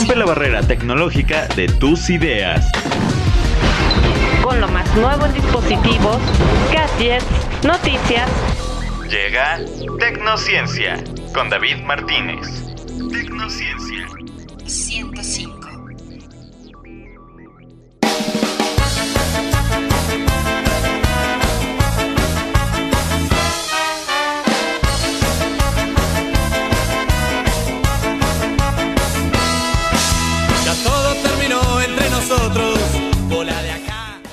Rompe la barrera tecnológica de tus ideas. Con lo más nuevo en dispositivos, gadgets, noticias. Llega Tecnociencia con David Martínez. Tecnociencia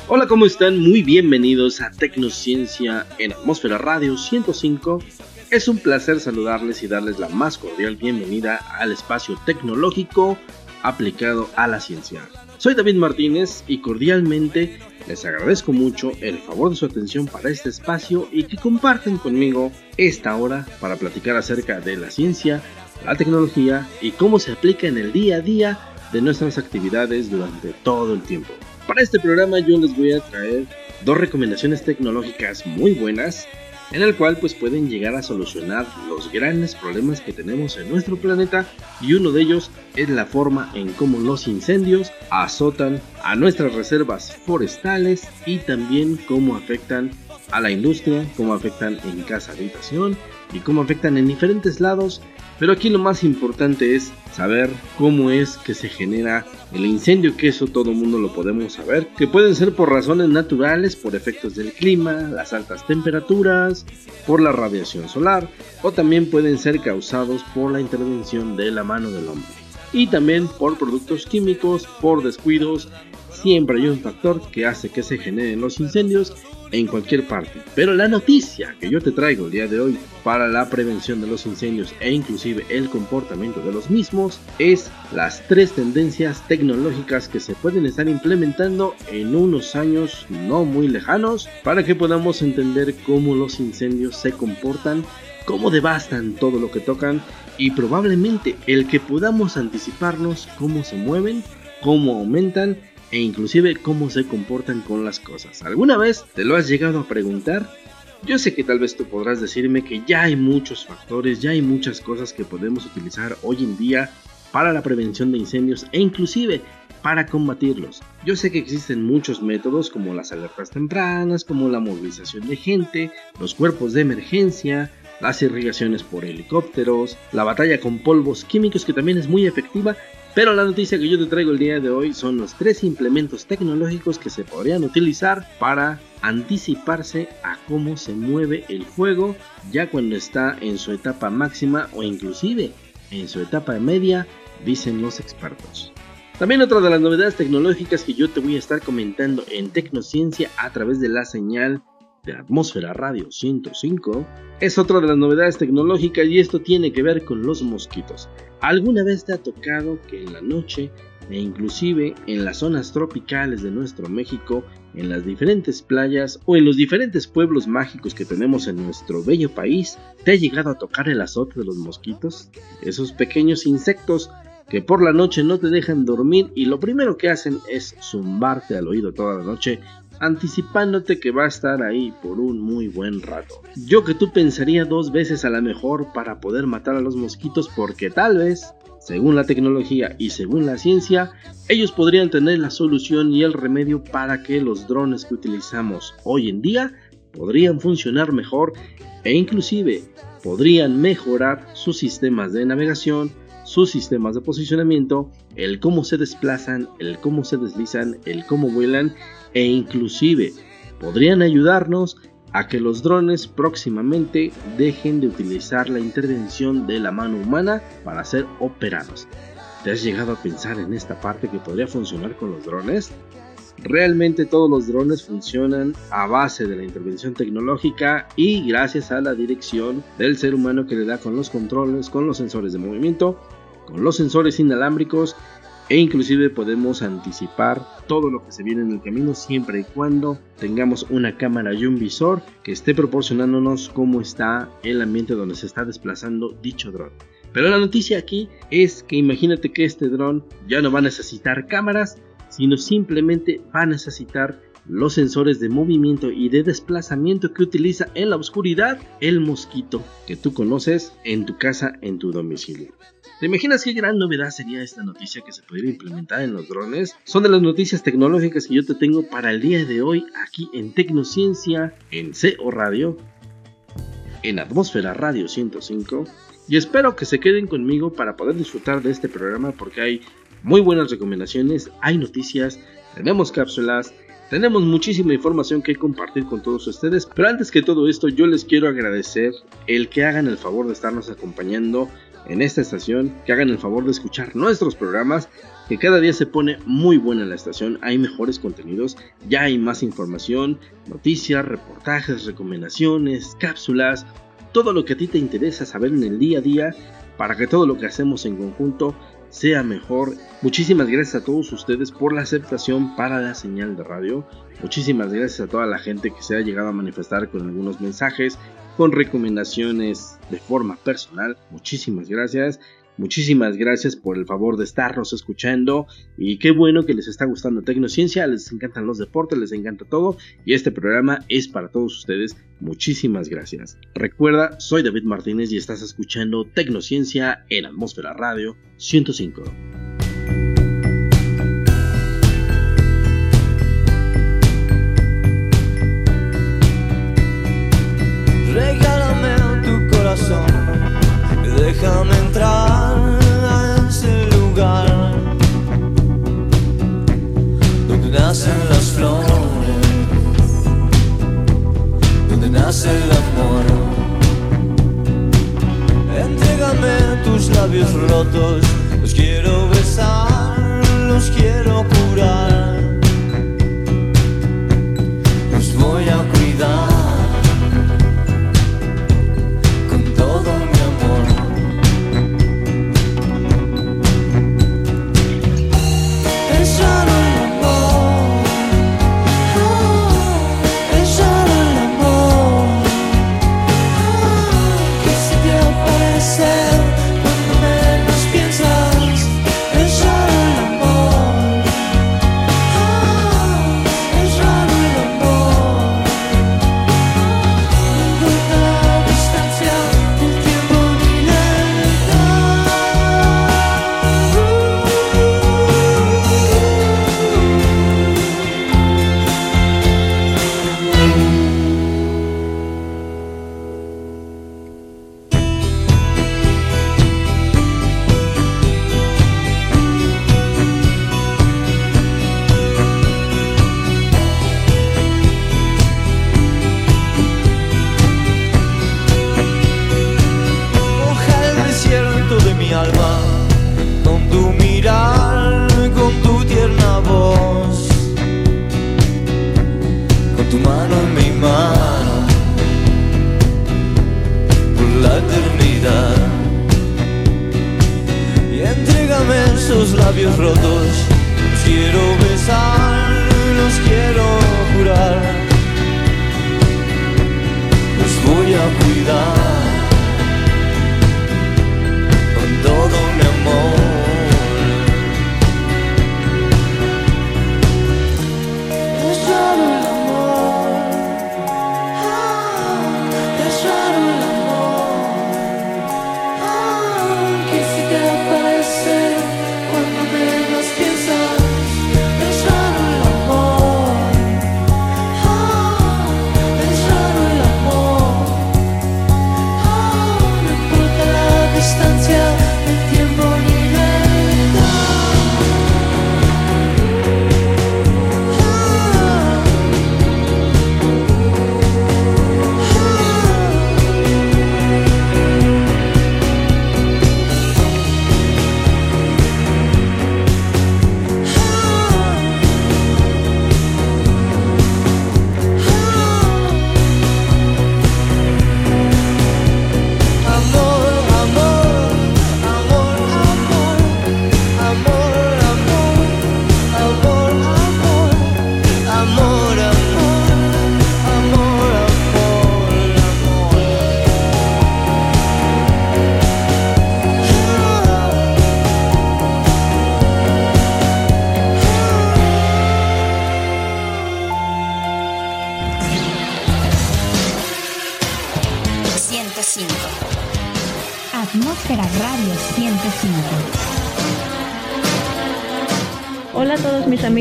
Hola, ¿cómo están? Muy bienvenidos a Tecnociencia en Atmósfera Radio 105. Es un placer saludarles y darles la más cordial bienvenida al espacio tecnológico aplicado a la ciencia. Soy David Martínez y cordialmente les agradezco mucho el favor de su atención para este espacio y que comparten conmigo esta hora para platicar acerca de la ciencia, la tecnología y cómo se aplica en el día a día de nuestras actividades durante todo el tiempo. Para este programa yo les voy a traer dos recomendaciones tecnológicas muy buenas en el cual pues pueden llegar a solucionar los grandes problemas que tenemos en nuestro planeta y uno de ellos es la forma en cómo los incendios azotan a nuestras reservas forestales y también cómo afectan a la industria, cómo afectan en casa habitación y cómo afectan en diferentes lados pero aquí lo más importante es saber cómo es que se genera el incendio, que eso todo el mundo lo podemos saber, que pueden ser por razones naturales, por efectos del clima, las altas temperaturas, por la radiación solar, o también pueden ser causados por la intervención de la mano del hombre. Y también por productos químicos, por descuidos, siempre hay un factor que hace que se generen los incendios en cualquier parte. Pero la noticia que yo te traigo el día de hoy para la prevención de los incendios e inclusive el comportamiento de los mismos es las tres tendencias tecnológicas que se pueden estar implementando en unos años no muy lejanos para que podamos entender cómo los incendios se comportan, cómo devastan todo lo que tocan y probablemente el que podamos anticiparnos cómo se mueven, cómo aumentan e inclusive cómo se comportan con las cosas. ¿Alguna vez te lo has llegado a preguntar? Yo sé que tal vez tú podrás decirme que ya hay muchos factores, ya hay muchas cosas que podemos utilizar hoy en día para la prevención de incendios e inclusive para combatirlos. Yo sé que existen muchos métodos como las alertas tempranas, como la movilización de gente, los cuerpos de emergencia, las irrigaciones por helicópteros, la batalla con polvos químicos que también es muy efectiva pero la noticia que yo te traigo el día de hoy son los tres implementos tecnológicos que se podrían utilizar para anticiparse a cómo se mueve el fuego ya cuando está en su etapa máxima o inclusive en su etapa media, dicen los expertos. También otra de las novedades tecnológicas que yo te voy a estar comentando en Tecnociencia a través de la señal de Atmósfera Radio 105 es otra de las novedades tecnológicas y esto tiene que ver con los mosquitos. ¿Alguna vez te ha tocado que en la noche e inclusive en las zonas tropicales de nuestro México, en las diferentes playas o en los diferentes pueblos mágicos que tenemos en nuestro bello país, te ha llegado a tocar el azote de los mosquitos? Esos pequeños insectos que por la noche no te dejan dormir y lo primero que hacen es zumbarte al oído toda la noche anticipándote que va a estar ahí por un muy buen rato. Yo que tú pensaría dos veces a la mejor para poder matar a los mosquitos porque tal vez, según la tecnología y según la ciencia, ellos podrían tener la solución y el remedio para que los drones que utilizamos hoy en día podrían funcionar mejor e inclusive podrían mejorar sus sistemas de navegación, sus sistemas de posicionamiento, el cómo se desplazan, el cómo se deslizan, el cómo vuelan e inclusive podrían ayudarnos a que los drones próximamente dejen de utilizar la intervención de la mano humana para ser operados. ¿Te has llegado a pensar en esta parte que podría funcionar con los drones? Realmente todos los drones funcionan a base de la intervención tecnológica y gracias a la dirección del ser humano que le da con los controles, con los sensores de movimiento, con los sensores inalámbricos e inclusive podemos anticipar todo lo que se viene en el camino siempre y cuando tengamos una cámara y un visor que esté proporcionándonos cómo está el ambiente donde se está desplazando dicho dron. Pero la noticia aquí es que imagínate que este dron ya no va a necesitar cámaras, sino simplemente va a necesitar los sensores de movimiento y de desplazamiento que utiliza en la oscuridad el mosquito que tú conoces en tu casa, en tu domicilio. ¿Te imaginas qué gran novedad sería esta noticia que se pudiera implementar en los drones? Son de las noticias tecnológicas que yo te tengo para el día de hoy aquí en Tecnociencia, en CO Radio, en Atmósfera Radio 105. Y espero que se queden conmigo para poder disfrutar de este programa porque hay muy buenas recomendaciones, hay noticias, tenemos cápsulas, tenemos muchísima información que compartir con todos ustedes, pero antes que todo esto yo les quiero agradecer el que hagan el favor de estarnos acompañando en esta estación, que hagan el favor de escuchar nuestros programas, que cada día se pone muy buena la estación, hay mejores contenidos, ya hay más información, noticias, reportajes, recomendaciones, cápsulas, todo lo que a ti te interesa saber en el día a día para que todo lo que hacemos en conjunto sea mejor. Muchísimas gracias a todos ustedes por la aceptación para la señal de radio. Muchísimas gracias a toda la gente que se ha llegado a manifestar con algunos mensajes, con recomendaciones de forma personal. Muchísimas gracias. Muchísimas gracias por el favor de estarnos escuchando y qué bueno que les está gustando Tecnociencia, les encantan los deportes, les encanta todo y este programa es para todos ustedes. Muchísimas gracias. Recuerda, soy David Martínez y estás escuchando Tecnociencia en Atmósfera Radio 105. Déjame entrar. nacen las flores, donde nace el amor. Entrégame tus labios rotos, los quiero besar, los quiero curar. Los voy a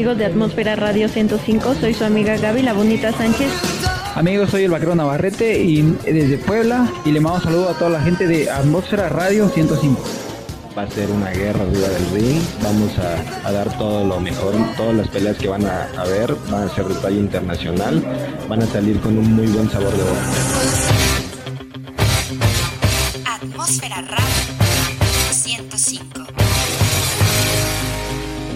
amigos de Atmósfera Radio 105, soy su amiga Gaby La Bonita Sánchez. Amigos, soy el vaquero Navarrete y desde Puebla y le mando un saludo a toda la gente de Atmósfera Radio 105 va a ser una guerra arriba del ring. Vamos a, dar todo lo mejor. Todas las peleas que van a, ver van a ser de talla internacional. Van a salir con un muy buen sabor de boca. Atmósfera Radio 105.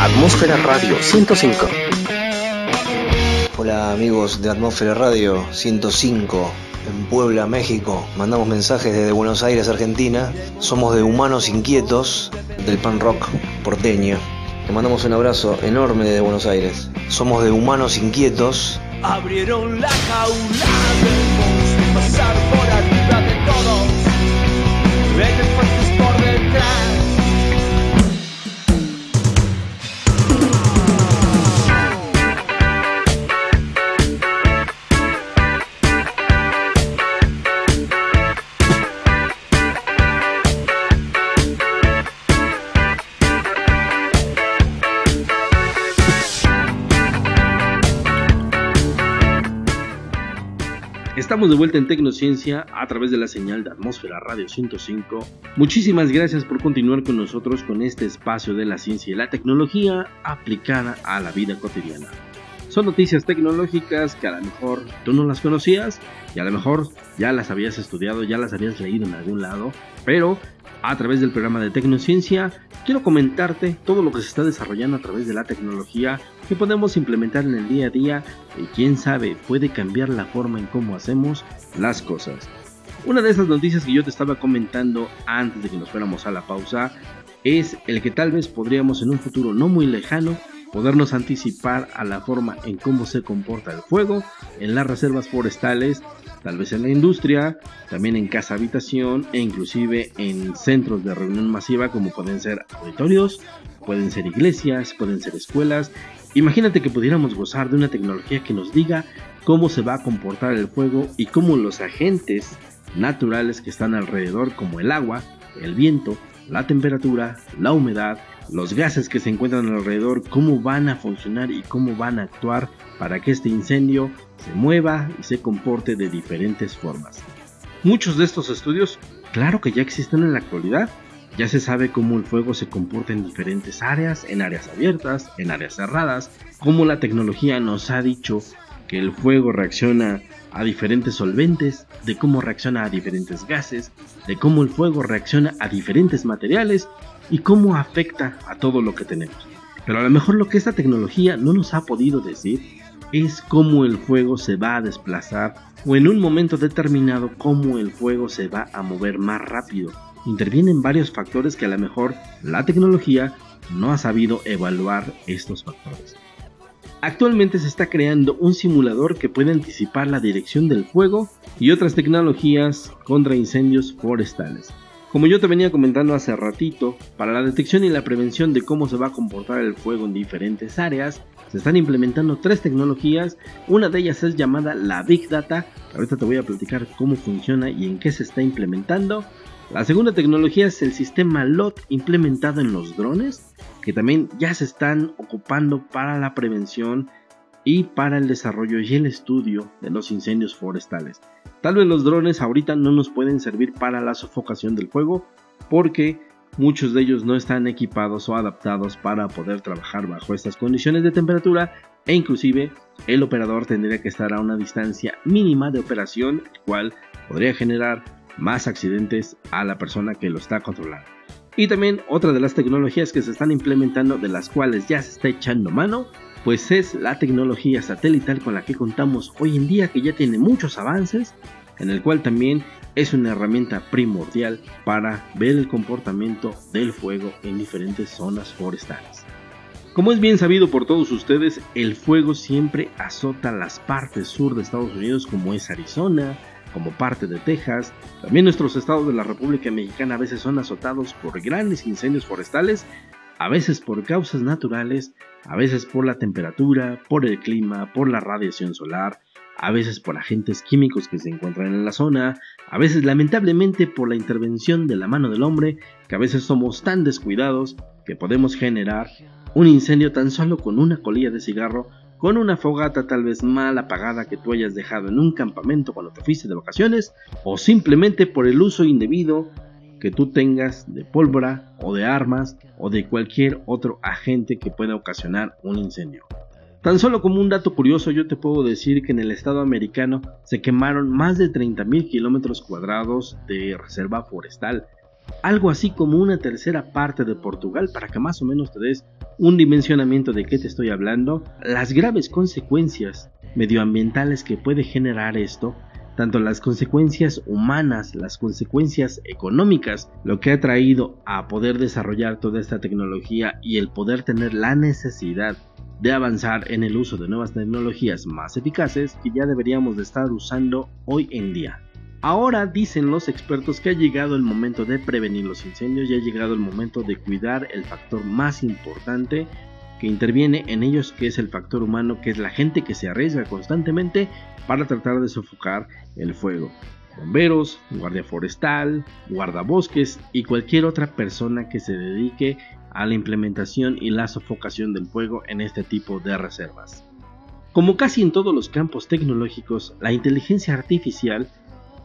Atmósfera Radio 105. Hola amigos de Atmósfera Radio 105 en Puebla, México. Mandamos mensajes desde Buenos Aires, Argentina. Somos de Humanos Inquietos del pan rock porteño. Te mandamos un abrazo enorme desde Buenos Aires. Somos de Humanos Inquietos. Abrieron la jaula del pasar por arriba de todos. por detrás. Estamos de vuelta en Tecnociencia a través de la señal de Atmósfera Radio 105. Muchísimas gracias por continuar con nosotros con este espacio de la ciencia y la tecnología aplicada a la vida cotidiana. Son noticias tecnológicas que a lo mejor tú no las conocías y a lo mejor ya las habías estudiado, ya las habías leído en algún lado, pero a través del programa de Tecnociencia, quiero comentarte todo lo que se está desarrollando a través de la tecnología que podemos implementar en el día a día y quién sabe puede cambiar la forma en cómo hacemos las cosas. Una de esas noticias que yo te estaba comentando antes de que nos fuéramos a la pausa es el que tal vez podríamos en un futuro no muy lejano podernos anticipar a la forma en cómo se comporta el fuego en las reservas forestales tal vez en la industria, también en casa habitación e inclusive en centros de reunión masiva como pueden ser auditorios, pueden ser iglesias, pueden ser escuelas. Imagínate que pudiéramos gozar de una tecnología que nos diga cómo se va a comportar el fuego y cómo los agentes naturales que están alrededor como el agua, el viento, la temperatura, la humedad, los gases que se encuentran alrededor, cómo van a funcionar y cómo van a actuar para que este incendio se mueva y se comporte de diferentes formas. Muchos de estos estudios, claro que ya existen en la actualidad. Ya se sabe cómo el fuego se comporta en diferentes áreas, en áreas abiertas, en áreas cerradas, cómo la tecnología nos ha dicho que el fuego reacciona a diferentes solventes, de cómo reacciona a diferentes gases, de cómo el fuego reacciona a diferentes materiales y cómo afecta a todo lo que tenemos. Pero a lo mejor lo que esta tecnología no nos ha podido decir es cómo el fuego se va a desplazar o en un momento determinado cómo el fuego se va a mover más rápido. Intervienen varios factores que a lo mejor la tecnología no ha sabido evaluar estos factores. Actualmente se está creando un simulador que puede anticipar la dirección del fuego y otras tecnologías contra incendios forestales. Como yo te venía comentando hace ratito, para la detección y la prevención de cómo se va a comportar el fuego en diferentes áreas, se están implementando tres tecnologías. Una de ellas es llamada la Big Data. Ahorita te voy a platicar cómo funciona y en qué se está implementando. La segunda tecnología es el sistema LOT implementado en los drones, que también ya se están ocupando para la prevención y para el desarrollo y el estudio de los incendios forestales. Tal vez los drones ahorita no nos pueden servir para la sofocación del fuego porque muchos de ellos no están equipados o adaptados para poder trabajar bajo estas condiciones de temperatura e inclusive el operador tendría que estar a una distancia mínima de operación, cual podría generar más accidentes a la persona que lo está controlando. Y también otra de las tecnologías que se están implementando de las cuales ya se está echando mano pues es la tecnología satelital con la que contamos hoy en día que ya tiene muchos avances, en el cual también es una herramienta primordial para ver el comportamiento del fuego en diferentes zonas forestales. Como es bien sabido por todos ustedes, el fuego siempre azota las partes sur de Estados Unidos como es Arizona, como parte de Texas. También nuestros estados de la República Mexicana a veces son azotados por grandes incendios forestales, a veces por causas naturales, a veces por la temperatura, por el clima, por la radiación solar, a veces por agentes químicos que se encuentran en la zona, a veces lamentablemente por la intervención de la mano del hombre, que a veces somos tan descuidados que podemos generar un incendio tan solo con una colilla de cigarro, con una fogata tal vez mal apagada que tú hayas dejado en un campamento cuando te fuiste de vacaciones, o simplemente por el uso indebido que tú tengas de pólvora o de armas o de cualquier otro agente que pueda ocasionar un incendio. Tan solo como un dato curioso, yo te puedo decir que en el estado americano se quemaron más de 30.000 kilómetros cuadrados de reserva forestal, algo así como una tercera parte de Portugal para que más o menos te des un dimensionamiento de qué te estoy hablando, las graves consecuencias medioambientales que puede generar esto, tanto las consecuencias humanas, las consecuencias económicas, lo que ha traído a poder desarrollar toda esta tecnología y el poder tener la necesidad de avanzar en el uso de nuevas tecnologías más eficaces que ya deberíamos de estar usando hoy en día. Ahora dicen los expertos que ha llegado el momento de prevenir los incendios y ha llegado el momento de cuidar el factor más importante que interviene en ellos, que es el factor humano, que es la gente que se arriesga constantemente para tratar de sofocar el fuego. Bomberos, guardia forestal, guardabosques y cualquier otra persona que se dedique a la implementación y la sofocación del fuego en este tipo de reservas. Como casi en todos los campos tecnológicos, la inteligencia artificial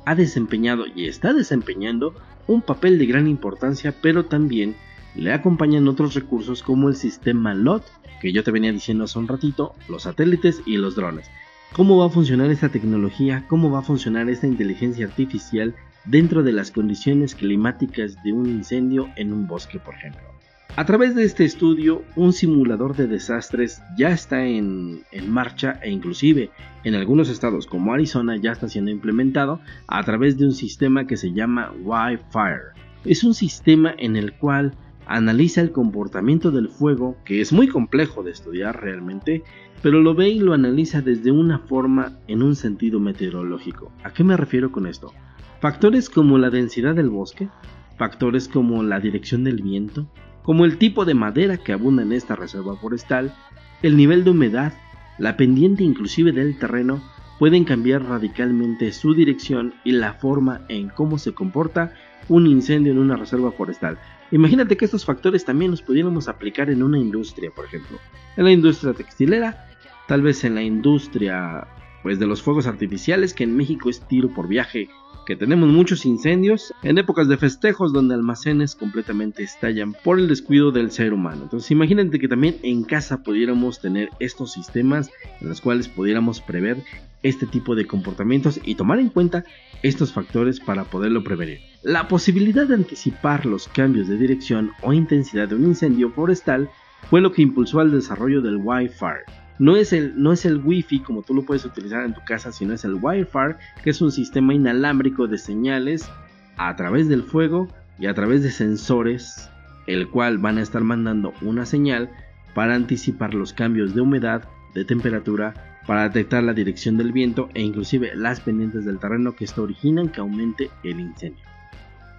ha desempeñado y está desempeñando un papel de gran importancia, pero también le acompañan otros recursos como el sistema LOT, que yo te venía diciendo hace un ratito, los satélites y los drones. ¿Cómo va a funcionar esta tecnología? ¿Cómo va a funcionar esta inteligencia artificial dentro de las condiciones climáticas de un incendio en un bosque, por ejemplo? A través de este estudio, un simulador de desastres ya está en, marcha e inclusive en algunos estados como Arizona ya está siendo implementado a través de un sistema que se llama Wi-Fire. Es un sistema en el cual analiza el comportamiento del fuego, que es muy complejo de estudiar realmente, pero lo ve y lo analiza desde una forma en un sentido meteorológico. ¿A qué me refiero con esto? Factores como la densidad del bosque, factores como la dirección del viento, como el tipo de madera que abunda en esta reserva forestal, el nivel de humedad, la pendiente inclusive del terreno, pueden cambiar radicalmente su dirección y la forma en cómo se comporta un incendio en una reserva forestal. Imagínate que estos factores también los pudiéramos aplicar en una industria, por ejemplo, en la industria textilera, tal vez en la industria pues de los fuegos artificiales que en México es tiro por viaje que tenemos muchos incendios en épocas de festejos donde almacenes completamente estallan por el descuido del ser humano. Entonces imagínate que también en casa pudiéramos tener estos sistemas en los cuales pudiéramos prever este tipo de comportamientos y tomar en cuenta estos factores para poderlo prevenir. La posibilidad de anticipar los cambios de dirección o intensidad de un incendio forestal fue lo que impulsó al desarrollo del Wi-Fi no es, el, no es el Wi-Fi como tú lo puedes utilizar en tu casa, sino es el Wi-Fi, que es un sistema inalámbrico de señales a través del fuego y a través de sensores, el cual van a estar mandando una señal para anticipar los cambios de humedad, de temperatura, para detectar la dirección del viento e inclusive las pendientes del terreno que esto originan que aumente el incendio.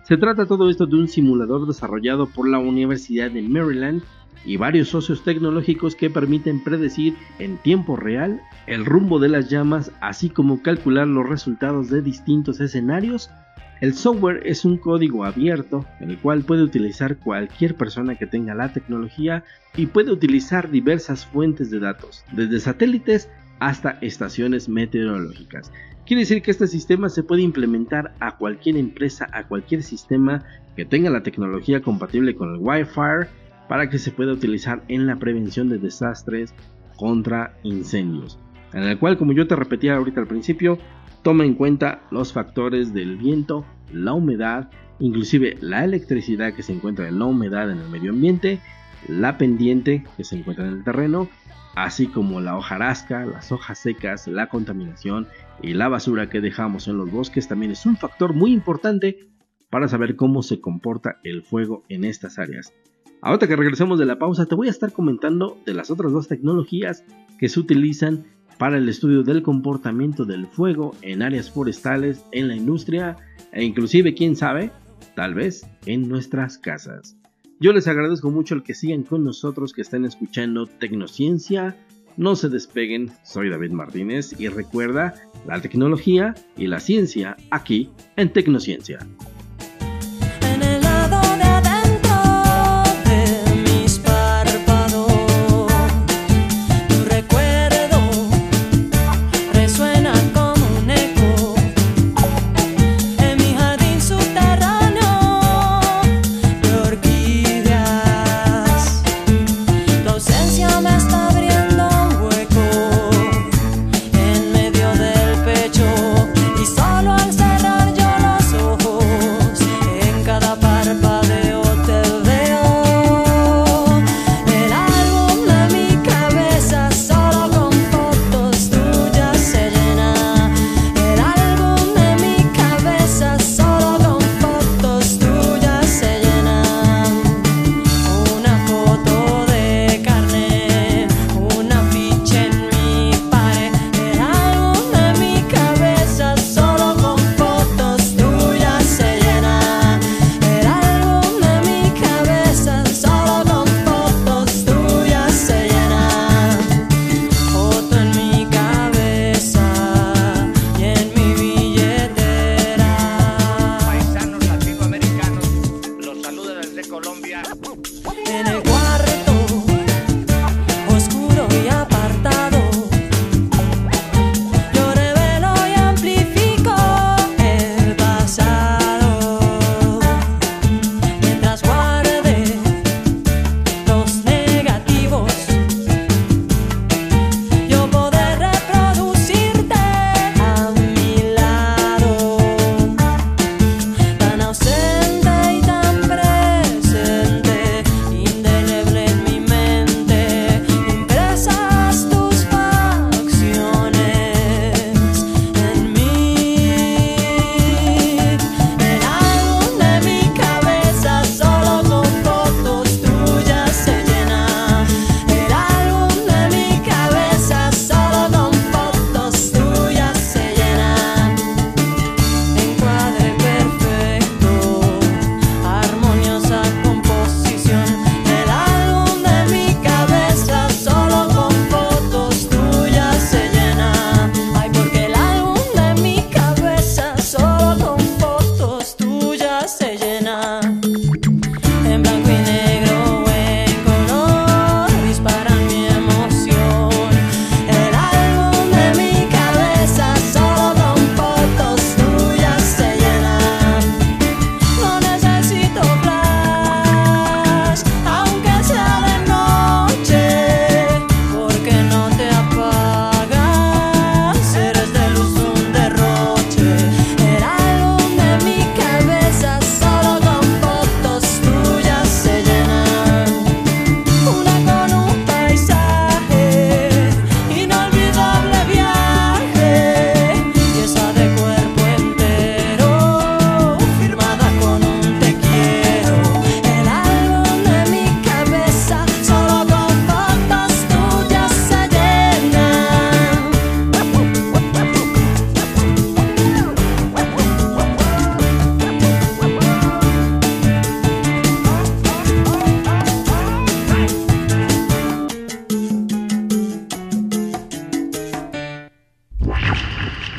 Se trata todo esto de un simulador desarrollado por la Universidad de Maryland y varios socios tecnológicos que permiten predecir en tiempo real el rumbo de las llamas, así como calcular los resultados de distintos escenarios. El software es un código abierto, en el cual puede utilizar cualquier persona que tenga la tecnología y puede utilizar diversas fuentes de datos, desde satélites hasta estaciones meteorológicas. Quiere decir que este sistema se puede implementar a cualquier empresa, a cualquier sistema que tenga la tecnología compatible con el Wi-Fi para que se pueda utilizar en la prevención de desastres contra incendios. En el cual, como yo te repetía ahorita al principio, toma en cuenta los factores del viento, la humedad, inclusive la electricidad que se encuentra en la humedad en el medio ambiente, la pendiente que se encuentra en el terreno, así como la hojarasca, las hojas secas, la contaminación y la basura que dejamos en los bosques también es un factor muy importante para saber cómo se comporta el fuego en estas áreas. Ahora que regresemos de la pausa, te voy a estar comentando de las otras dos tecnologías que se utilizan para el estudio del comportamiento del fuego en áreas forestales, en la industria e inclusive, quién sabe, tal vez en nuestras casas. Yo les agradezco mucho el que sigan con nosotros, que estén escuchando Tecnociencia. No se despeguen, soy David Martínez y recuerda la tecnología y la ciencia aquí en Tecnociencia.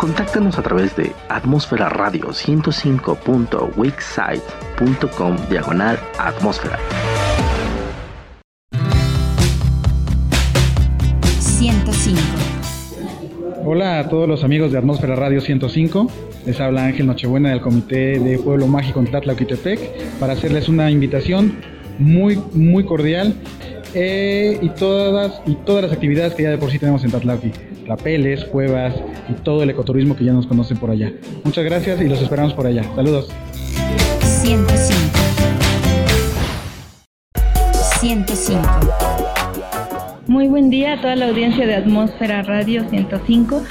Contáctanos a través de atmósfera radio 105.wixsite.com diagonal atmósfera. Hola a todos los amigos de Atmósfera Radio 105. Les habla Ángel Nochebuena del Comité de Pueblo Mágico en Tlatlauquitepec para hacerles una invitación muy, muy cordial eh, y, todas, y todas las actividades que ya de por sí tenemos en Tlatlauqui. Rapeles, cuevas y todo el ecoturismo que ya nos conocen por allá. Muchas gracias y los esperamos por allá. Saludos. 105. 105. Muy buen día a toda la audiencia de Atmósfera Radio 105.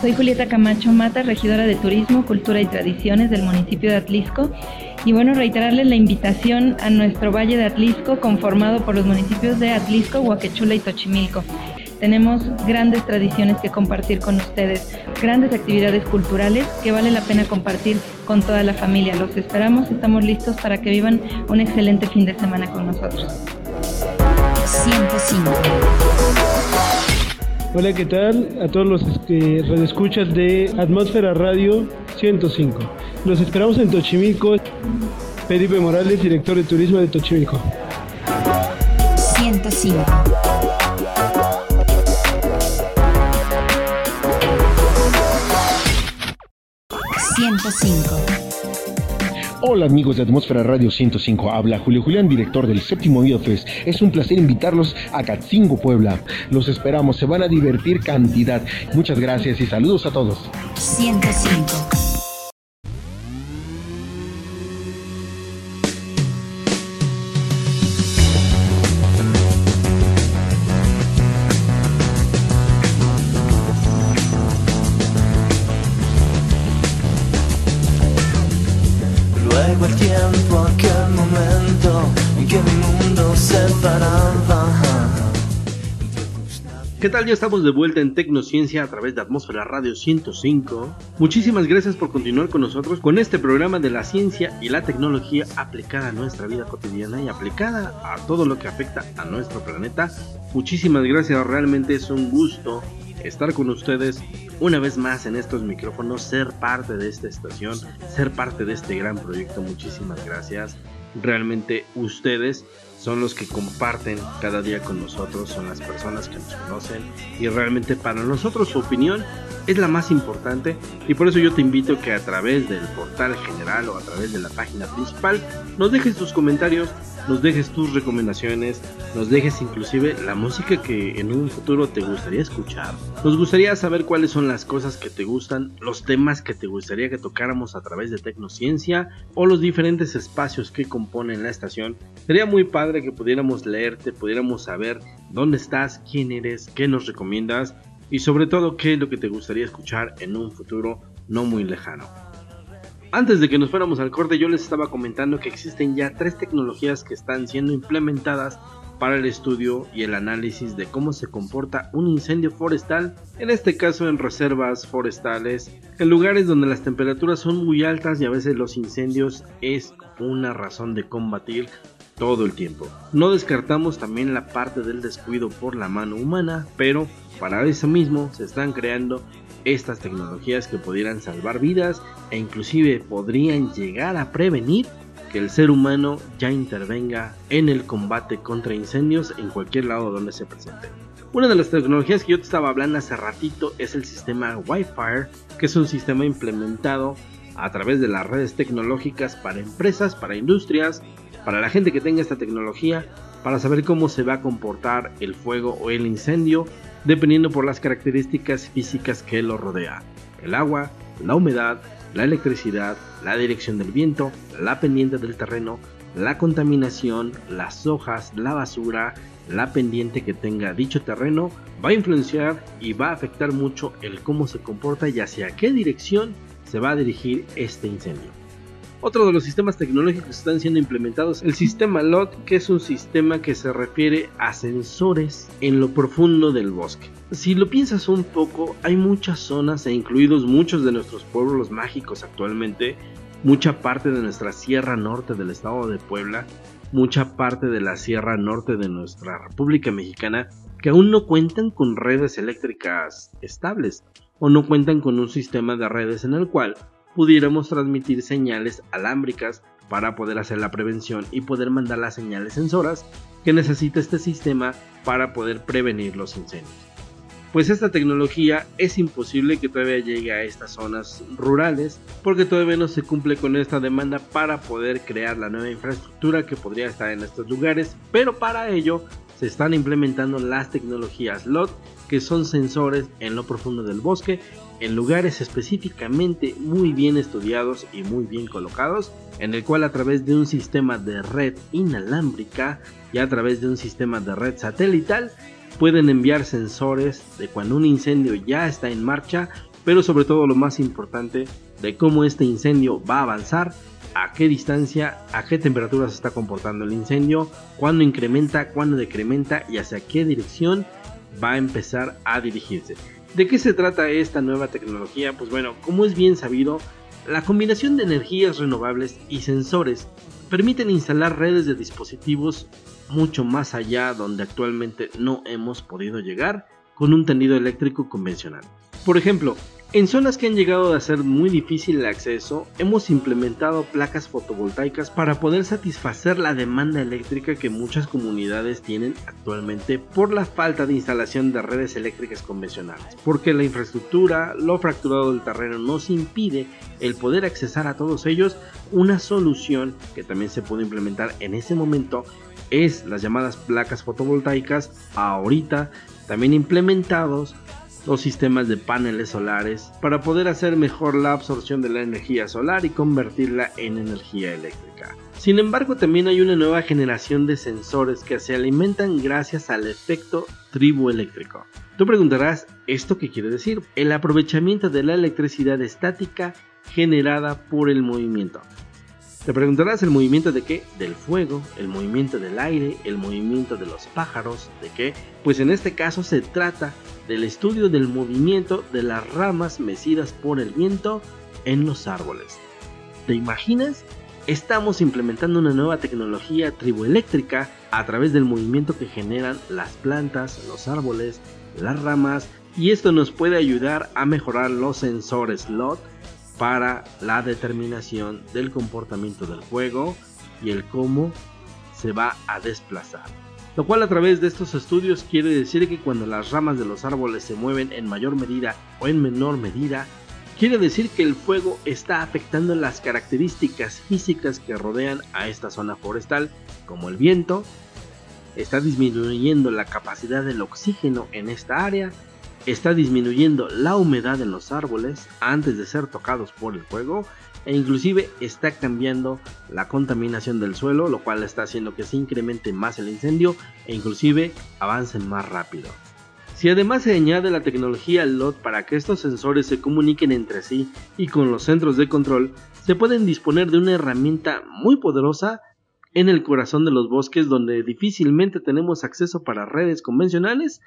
Soy Julieta Camacho Mata, regidora de Turismo, Cultura y Tradiciones del municipio de Atlisco. Y bueno, reiterarles la invitación a nuestro Valle de Atlisco, conformado por los municipios de Atlisco, Huaquechula y Tochimilco. Tenemos grandes tradiciones que compartir con ustedes, grandes actividades culturales que vale la pena compartir con toda la familia. Los esperamos, estamos listos para que vivan un excelente fin de semana con nosotros. 105. Hola, ¿qué tal? A todos los que redescuchas de Atmósfera Radio 105. Los esperamos en Tochimilco. Felipe Morales, director de turismo de Tochimilco. 105. Hola amigos de Atmósfera Radio 105, habla Julio Julián, director del séptimo Fest. Es un placer invitarlos a Catzingo, Puebla. Los esperamos, se van a divertir cantidad. Muchas gracias y saludos a todos. 105. ¿Qué tal? Ya estamos de vuelta en Tecnociencia a través de Atmósfera Radio 105. Muchísimas gracias por continuar con nosotros con este programa de la ciencia y la tecnología aplicada a nuestra vida cotidiana y aplicada a todo lo que afecta a nuestro planeta. Muchísimas gracias, realmente es un gusto estar con ustedes una vez más en estos micrófonos, ser parte de esta estación, ser parte de este gran proyecto. Muchísimas gracias. Realmente ustedes son los que comparten cada día con nosotros, son las personas que nos conocen y realmente para nosotros su opinión es la más importante y por eso yo te invito que a través del portal general o a través de la página principal nos dejes tus comentarios, nos dejes tus recomendaciones, nos dejes inclusive la música que en un futuro te gustaría escuchar. Nos gustaría saber cuáles son las cosas que te gustan, los temas que te gustaría que tocáramos a través de Tecnociencia o los diferentes espacios que componen la estación. Sería muy padre que pudiéramos leerte, pudiéramos saber dónde estás, quién eres, qué nos recomiendas y sobre todo qué es lo que te gustaría escuchar en un futuro no muy lejano. Antes de que nos fuéramos al corte yo les estaba comentando que existen ya tres tecnologías que están siendo implementadas para el estudio y el análisis de cómo se comporta un incendio forestal, en este caso en reservas forestales, en lugares donde las temperaturas son muy altas y a veces los incendios es una razón de combatir todo el tiempo. No descartamos también la parte del descuido por la mano humana, pero para eso mismo se están creando estas tecnologías que pudieran salvar vidas e inclusive podrían llegar a prevenir que el ser humano ya intervenga en el combate contra incendios en cualquier lado donde se presente. Una de las tecnologías que yo te estaba hablando hace ratito es el sistema Wi-Fi, que es un sistema implementado a través de las redes tecnológicas para empresas, para industrias, para la gente que tenga esta tecnología, para saber cómo se va a comportar el fuego o el incendio dependiendo por las características físicas que lo rodea. El agua, la humedad, la electricidad, la dirección del viento, la pendiente del terreno, la contaminación, las hojas, la basura, la pendiente que tenga dicho terreno va a influenciar y va a afectar mucho el cómo se comporta y hacia qué dirección se va a dirigir este incendio. Otro de los sistemas tecnológicos que están siendo implementados, el sistema LOT, que es un sistema que se refiere a sensores en lo profundo del bosque. Si lo piensas un poco, hay muchas zonas e incluidos muchos de nuestros pueblos mágicos actualmente, mucha parte de nuestra sierra norte del estado de Puebla, mucha parte de la sierra norte de nuestra República Mexicana que aún no cuentan con redes eléctricas estables o no cuentan con un sistema de redes en el cual pudiéramos transmitir señales alámbricas para poder hacer la prevención y poder mandar las señales sensoras que necesita este sistema para poder prevenir los incendios. pues esta tecnología es imposible que todavía llegue a estas zonas rurales porque todavía no se cumple con esta demanda para poder crear la nueva infraestructura que podría estar en estos lugares, pero para ello se están implementando las tecnologías LOT que son sensores en lo profundo del bosque en lugares específicamente muy bien estudiados y muy bien colocados, en el cual a través de un sistema de red inalámbrica y a través de un sistema de red satelital pueden enviar sensores de cuando un incendio ya está en marcha, pero sobre todo lo más importante de cómo este incendio va a avanzar, a qué distancia, a qué temperatura se está comportando el incendio, cuándo incrementa, cuándo decrementa y hacia qué dirección va a empezar a dirigirse. ¿De qué se trata esta nueva tecnología? Pues bueno, como es bien sabido, la combinación de energías renovables y sensores permiten instalar redes de dispositivos mucho más allá donde actualmente no hemos podido llegar con un tendido eléctrico convencional. Por ejemplo, en zonas que han llegado a ser muy difícil el acceso, hemos implementado placas fotovoltaicas para poder satisfacer la demanda eléctrica que muchas comunidades tienen actualmente por la falta de instalación de redes eléctricas convencionales, porque la infraestructura, lo fracturado del terreno nos impide el poder accesar a todos ellos. Una solución que también se puede implementar en ese momento es las llamadas placas fotovoltaicas ahorita también implementados los sistemas de paneles solares para poder hacer mejor la absorción de la energía solar y convertirla en energía eléctrica. Sin embargo, también hay una nueva generación de sensores que se alimentan gracias al efecto triboeléctrico. Tú preguntarás, ¿esto qué quiere decir? El aprovechamiento de la electricidad estática generada por el movimiento. Te preguntarás el movimiento de qué? Del fuego, el movimiento del aire, el movimiento de los pájaros, ¿de qué? Pues en este caso se trata del estudio del movimiento de las ramas mecidas por el viento en los árboles. ¿Te imaginas? Estamos implementando una nueva tecnología triboeléctrica a través del movimiento que generan las plantas, los árboles, las ramas y esto nos puede ayudar a mejorar los sensores LOT para la determinación del comportamiento del juego y el cómo se va a desplazar. Lo cual a través de estos estudios quiere decir que cuando las ramas de los árboles se mueven en mayor medida o en menor medida, quiere decir que el fuego está afectando las características físicas que rodean a esta zona forestal, como el viento, está disminuyendo la capacidad del oxígeno en esta área está disminuyendo la humedad en los árboles antes de ser tocados por el fuego e inclusive está cambiando la contaminación del suelo, lo cual está haciendo que se incremente más el incendio e inclusive avancen más rápido. Si además se añade la tecnología LOT para que estos sensores se comuniquen entre sí y con los centros de control, se pueden disponer de una herramienta muy poderosa en el corazón de los bosques donde difícilmente tenemos acceso para redes convencionales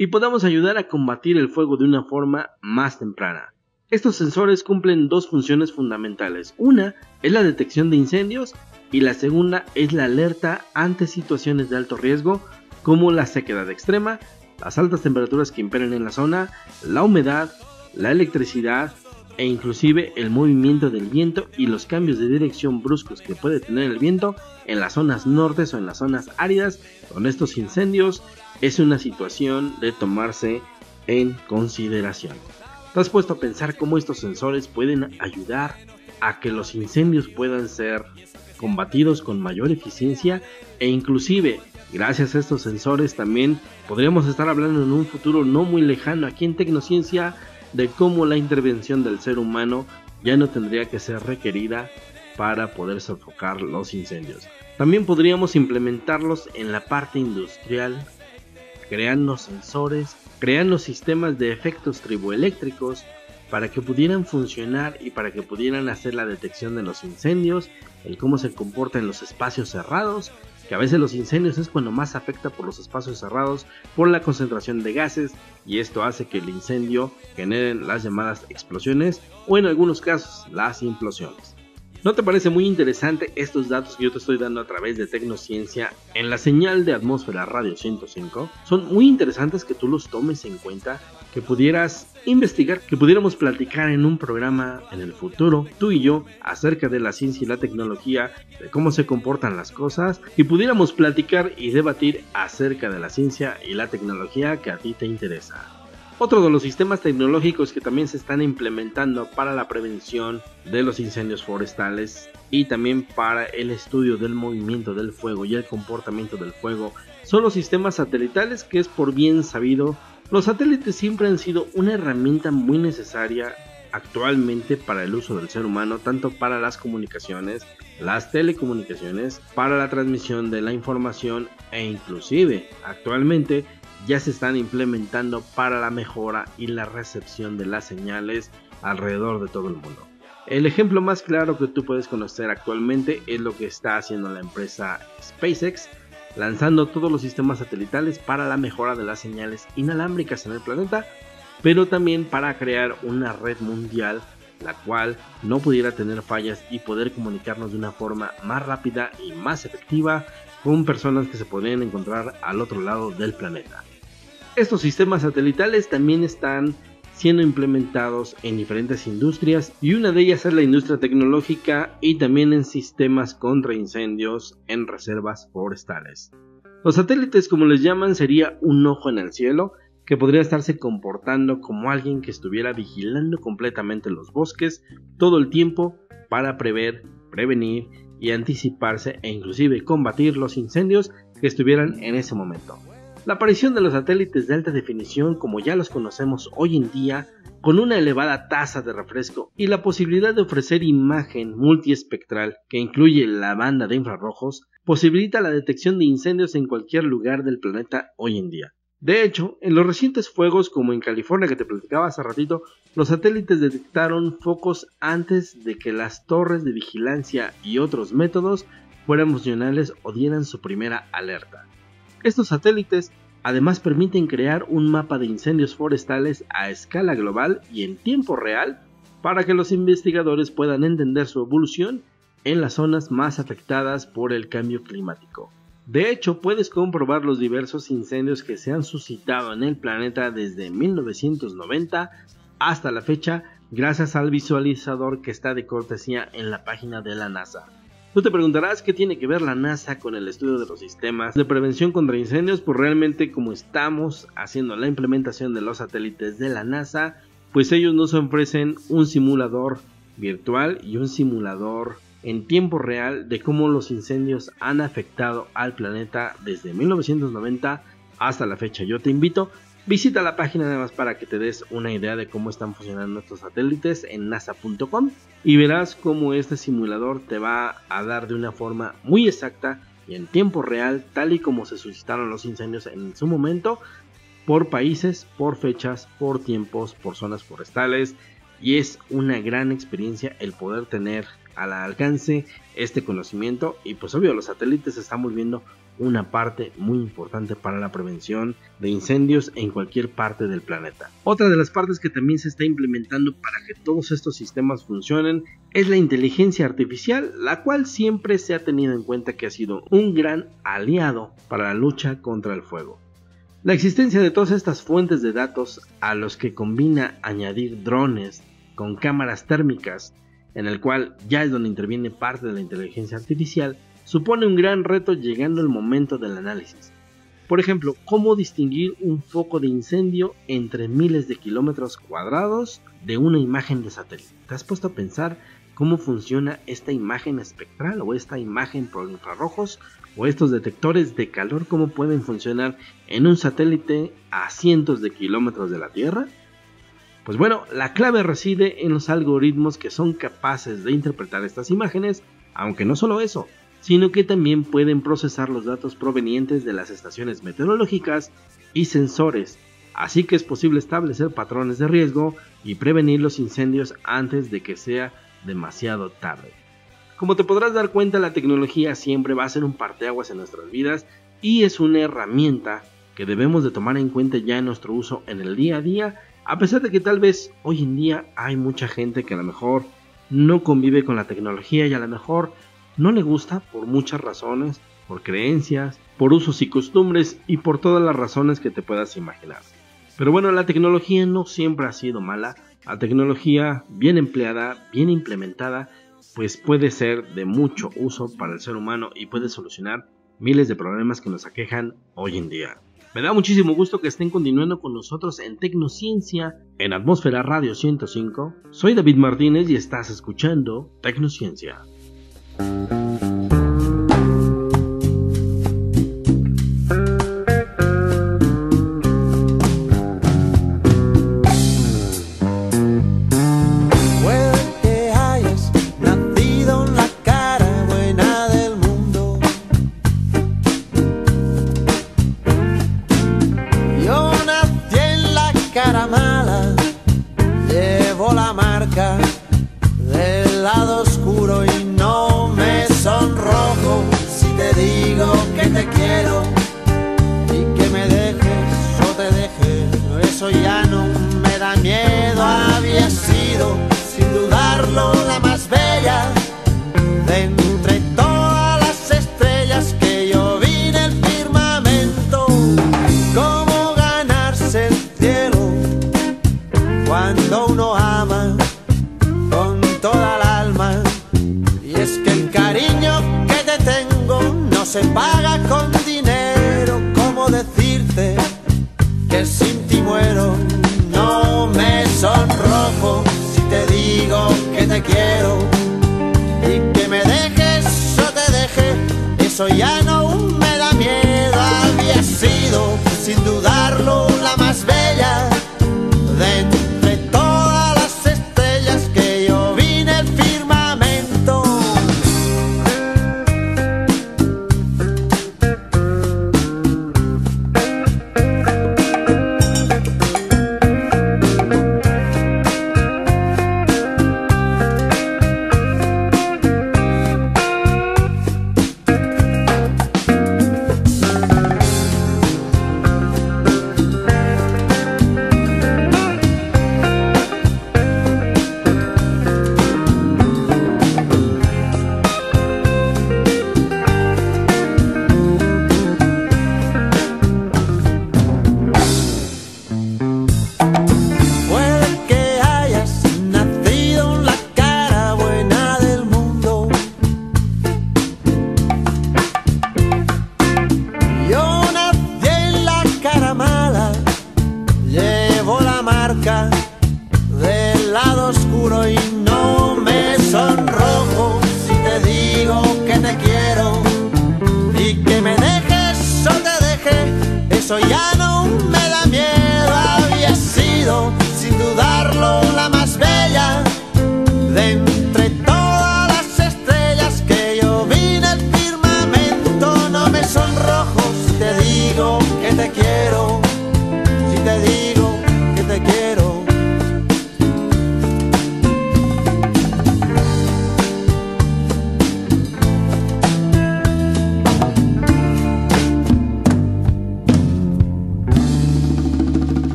y podamos ayudar a combatir el fuego de una forma más temprana. Estos sensores cumplen dos funciones fundamentales. Una es la detección de incendios y la segunda es la alerta ante situaciones de alto riesgo como la sequedad extrema, las altas temperaturas que imperan en la zona, la humedad, la electricidad e inclusive el movimiento del viento y los cambios de dirección bruscos que puede tener el viento en las zonas nortes o en las zonas áridas con estos incendios es una situación de tomarse en consideración. ¿Te has puesto a pensar cómo estos sensores pueden ayudar a que los incendios puedan ser combatidos con mayor eficiencia e inclusive gracias a estos sensores también podríamos estar hablando en un futuro no muy lejano aquí en Tecnociencia de cómo la intervención del ser humano ya no tendría que ser requerida para poder sofocar los incendios. También podríamos implementarlos en la parte industrial crean los sensores, crean los sistemas de efectos triboeléctricos para que pudieran funcionar y para que pudieran hacer la detección de los incendios, el cómo se comporta en los espacios cerrados, que a veces los incendios es cuando más afecta por los espacios cerrados, por la concentración de gases, y esto hace que el incendio genere las llamadas explosiones o en algunos casos las implosiones. ¿No te parece muy interesante estos datos que yo te estoy dando a través de Tecnociencia en la señal de atmósfera radio 105? Son muy interesantes que tú los tomes en cuenta, que pudieras investigar, que pudiéramos platicar en un programa en el futuro, tú y yo, acerca de la ciencia y la tecnología, de cómo se comportan las cosas, y pudiéramos platicar y debatir acerca de la ciencia y la tecnología que a ti te interesa. Otro de los sistemas tecnológicos que también se están implementando para la prevención de los incendios forestales y también para el estudio del movimiento del fuego y el comportamiento del fuego son los sistemas satelitales que es por bien sabido los satélites siempre han sido una herramienta muy necesaria actualmente para el uso del ser humano, tanto para las comunicaciones, las telecomunicaciones, para la transmisión de la información e inclusive actualmente ya se están implementando para la mejora y la recepción de las señales alrededor de todo el mundo. El ejemplo más claro que tú puedes conocer actualmente es lo que está haciendo la empresa SpaceX, lanzando todos los sistemas satelitales para la mejora de las señales inalámbricas en el planeta, pero también para crear una red mundial la cual no pudiera tener fallas y poder comunicarnos de una forma más rápida y más efectiva con personas que se podrían encontrar al otro lado del planeta. Estos sistemas satelitales también están siendo implementados en diferentes industrias y una de ellas es la industria tecnológica y también en sistemas contra incendios en reservas forestales. Los satélites como les llaman sería un ojo en el cielo que podría estarse comportando como alguien que estuviera vigilando completamente los bosques todo el tiempo para prever, prevenir y anticiparse e inclusive combatir los incendios que estuvieran en ese momento. La aparición de los satélites de alta definición como ya los conocemos hoy en día con una elevada tasa de refresco y la posibilidad de ofrecer imagen multiespectral que incluye la banda de infrarrojos posibilita la detección de incendios en cualquier lugar del planeta hoy en día. De hecho, en los recientes fuegos como en California que te platicaba hace ratito, los satélites detectaron focos antes de que las torres de vigilancia y otros métodos fueran funcionales o dieran su primera alerta. Estos satélites además permiten crear un mapa de incendios forestales a escala global y en tiempo real para que los investigadores puedan entender su evolución en las zonas más afectadas por el cambio climático. De hecho, puedes comprobar los diversos incendios que se han suscitado en el planeta desde 1990 hasta la fecha gracias al visualizador que está de cortesía en la página de la NASA. Tú te preguntarás qué tiene que ver la NASA con el estudio de los sistemas de prevención contra incendios, pues realmente como estamos haciendo la implementación de los satélites de la NASA, pues ellos nos ofrecen un simulador virtual y un simulador en tiempo real de cómo los incendios han afectado al planeta desde 1990 hasta la fecha. Yo te invito, visita la página nada más para que te des una idea de cómo están funcionando estos satélites en nasa.com y verás cómo este simulador te va a dar de una forma muy exacta y en tiempo real, tal y como se suscitaron los incendios en su momento, por países, por fechas, por tiempos, por zonas forestales. Y es una gran experiencia el poder tener al alcance este conocimiento y pues obvio los satélites están volviendo una parte muy importante para la prevención de incendios en cualquier parte del planeta. Otra de las partes que también se está implementando para que todos estos sistemas funcionen es la inteligencia artificial, la cual siempre se ha tenido en cuenta que ha sido un gran aliado para la lucha contra el fuego. La existencia de todas estas fuentes de datos a los que combina añadir drones con cámaras térmicas en el cual ya es donde interviene parte de la inteligencia artificial, supone un gran reto llegando el momento del análisis. Por ejemplo, cómo distinguir un foco de incendio entre miles de kilómetros cuadrados de una imagen de satélite. ¿Te has puesto a pensar cómo funciona esta imagen espectral o esta imagen por infrarrojos o estos detectores de calor, cómo pueden funcionar en un satélite a cientos de kilómetros de la Tierra? Pues bueno, la clave reside en los algoritmos que son capaces de interpretar estas imágenes, aunque no solo eso, sino que también pueden procesar los datos provenientes de las estaciones meteorológicas y sensores, así que es posible establecer patrones de riesgo y prevenir los incendios antes de que sea demasiado tarde. Como te podrás dar cuenta, la tecnología siempre va a ser un parteaguas en nuestras vidas y es una herramienta que debemos de tomar en cuenta ya en nuestro uso en el día a día a pesar de que tal vez hoy en día hay mucha gente que a lo mejor no convive con la tecnología y a lo mejor no le gusta por muchas razones, por creencias, por usos y costumbres y por todas las razones que te puedas imaginar. Pero bueno, la tecnología no siempre ha sido mala. La tecnología bien empleada, bien implementada, pues puede ser de mucho uso para el ser humano y puede solucionar miles de problemas que nos aquejan hoy en día. Me da muchísimo gusto que estén continuando con nosotros en Tecnociencia en Atmósfera Radio 105. Soy David Martínez y estás escuchando Tecnociencia. Thank you.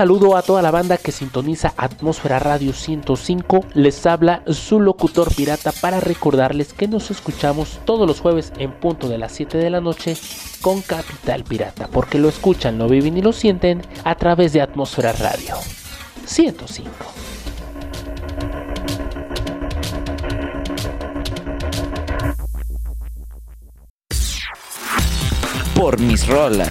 Saludo a toda la banda que sintoniza Atmósfera Radio 105. Les habla su locutor pirata para recordarles que nos escuchamos todos los jueves en punto de las 7 de la noche con Capital Pirata, porque lo escuchan, lo viven y lo sienten a través de Atmósfera Radio 105. Por mis rolas.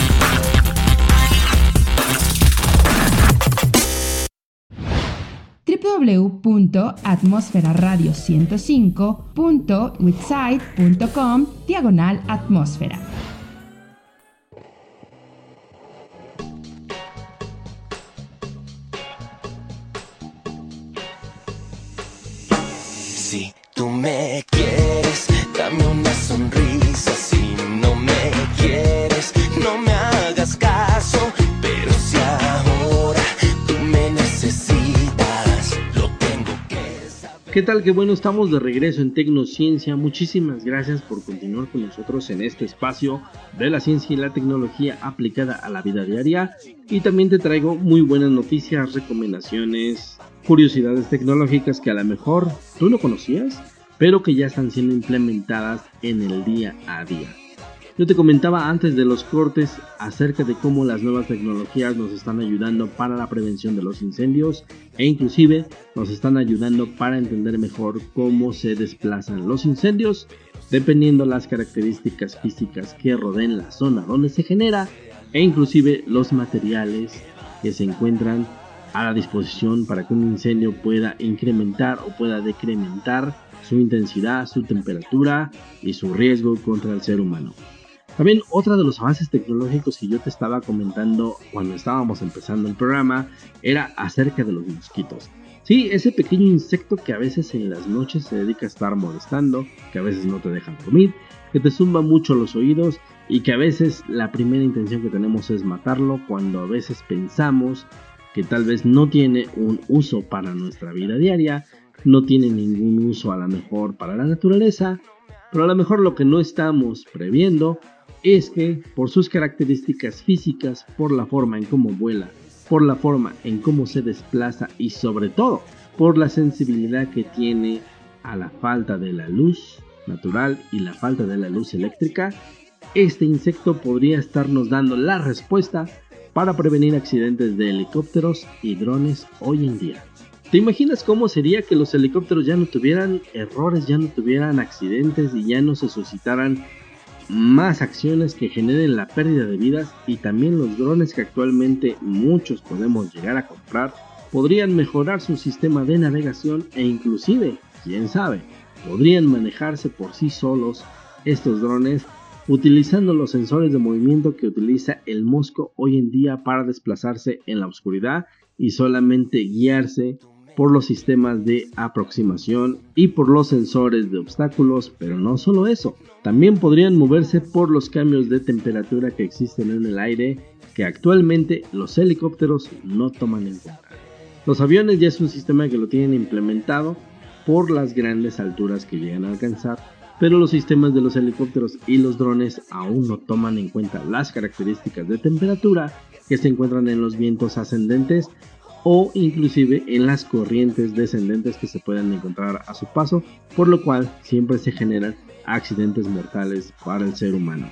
www.atmosferaradio105.witsite.com diagonal atmósfera. Si tú me quieres, dame una sonrisa. Si no me quieres, ¿Qué tal? Qué bueno, estamos de regreso en Tecnociencia. Muchísimas gracias por continuar con nosotros en este espacio de la ciencia y la tecnología aplicada a la vida diaria. Y también te traigo muy buenas noticias, recomendaciones, curiosidades tecnológicas que a lo mejor tú no conocías, pero que ya están siendo implementadas en el día a día. Yo te comentaba antes de los cortes acerca de cómo las nuevas tecnologías nos están ayudando para la prevención de los incendios e inclusive nos están ayudando para entender mejor cómo se desplazan los incendios dependiendo las características físicas que rodeen la zona donde se genera e inclusive los materiales que se encuentran a la disposición para que un incendio pueda incrementar o pueda decrementar su intensidad, su temperatura y su riesgo contra el ser humano. También otro de los avances tecnológicos que yo te estaba comentando cuando estábamos empezando el programa era acerca de los mosquitos. Sí, ese pequeño insecto que a veces en las noches se dedica a estar molestando, que a veces no te deja dormir, que te zumba mucho los oídos y que a veces la primera intención que tenemos es matarlo cuando a veces pensamos que tal vez no tiene un uso para nuestra vida diaria, no tiene ningún uso a lo mejor para la naturaleza, pero a lo mejor lo que no estamos previendo es que por sus características físicas, por la forma en cómo vuela, por la forma en cómo se desplaza y sobre todo por la sensibilidad que tiene a la falta de la luz natural y la falta de la luz eléctrica, este insecto podría estarnos dando la respuesta para prevenir accidentes de helicópteros y drones hoy en día. ¿Te imaginas cómo sería que los helicópteros ya no tuvieran errores, ya no tuvieran accidentes y ya no se suscitaran más acciones que generen la pérdida de vidas y también los drones que actualmente muchos podemos llegar a comprar podrían mejorar su sistema de navegación e inclusive, quién sabe, podrían manejarse por sí solos estos drones utilizando los sensores de movimiento que utiliza el Mosco hoy en día para desplazarse en la oscuridad y solamente guiarse por los sistemas de aproximación y por los sensores de obstáculos, pero no solo eso, también podrían moverse por los cambios de temperatura que existen en el aire que actualmente los helicópteros no toman en cuenta. Los aviones ya es un sistema que lo tienen implementado por las grandes alturas que llegan a alcanzar, pero los sistemas de los helicópteros y los drones aún no toman en cuenta las características de temperatura que se encuentran en los vientos ascendentes o inclusive en las corrientes descendentes que se pueden encontrar a su paso, por lo cual siempre se generan accidentes mortales para el ser humano.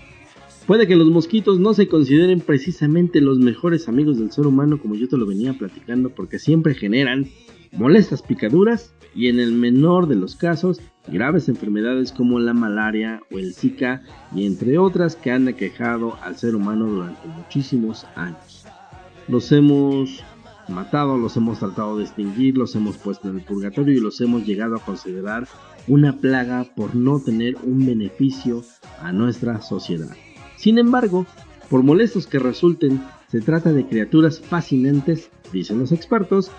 Puede que los mosquitos no se consideren precisamente los mejores amigos del ser humano como yo te lo venía platicando porque siempre generan molestas picaduras y en el menor de los casos graves enfermedades como la malaria o el Zika y entre otras que han aquejado al ser humano durante muchísimos años. Los hemos matado, los hemos tratado de extinguir, los hemos puesto en el purgatorio y los hemos llegado a considerar una plaga por no tener un beneficio a nuestra sociedad. Sin embargo, por molestos que resulten, se trata de criaturas fascinantes, dicen los expertos,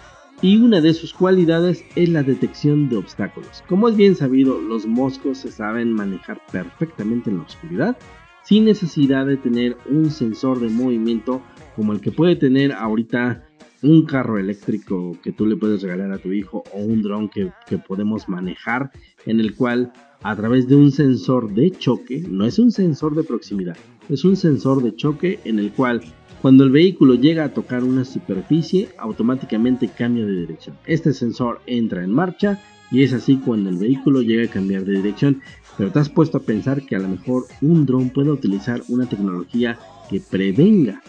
y una de sus cualidades es la detección de obstáculos. Como es bien sabido, los moscos se saben manejar perfectamente en la oscuridad, sin necesidad de tener un sensor de movimiento como el que puede tener ahorita un carro eléctrico que tú le puedes regalar a tu hijo o un dron que, podemos manejar en el cual a través de un sensor de choque, no es un sensor de proximidad, es un sensor de choque en el cual cuando el vehículo llega a tocar una superficie automáticamente cambia de dirección. Este sensor entra en marcha y es así cuando el vehículo llega a cambiar de dirección. Pero te has puesto a pensar que a lo mejor un dron puede utilizar una tecnología que prevenga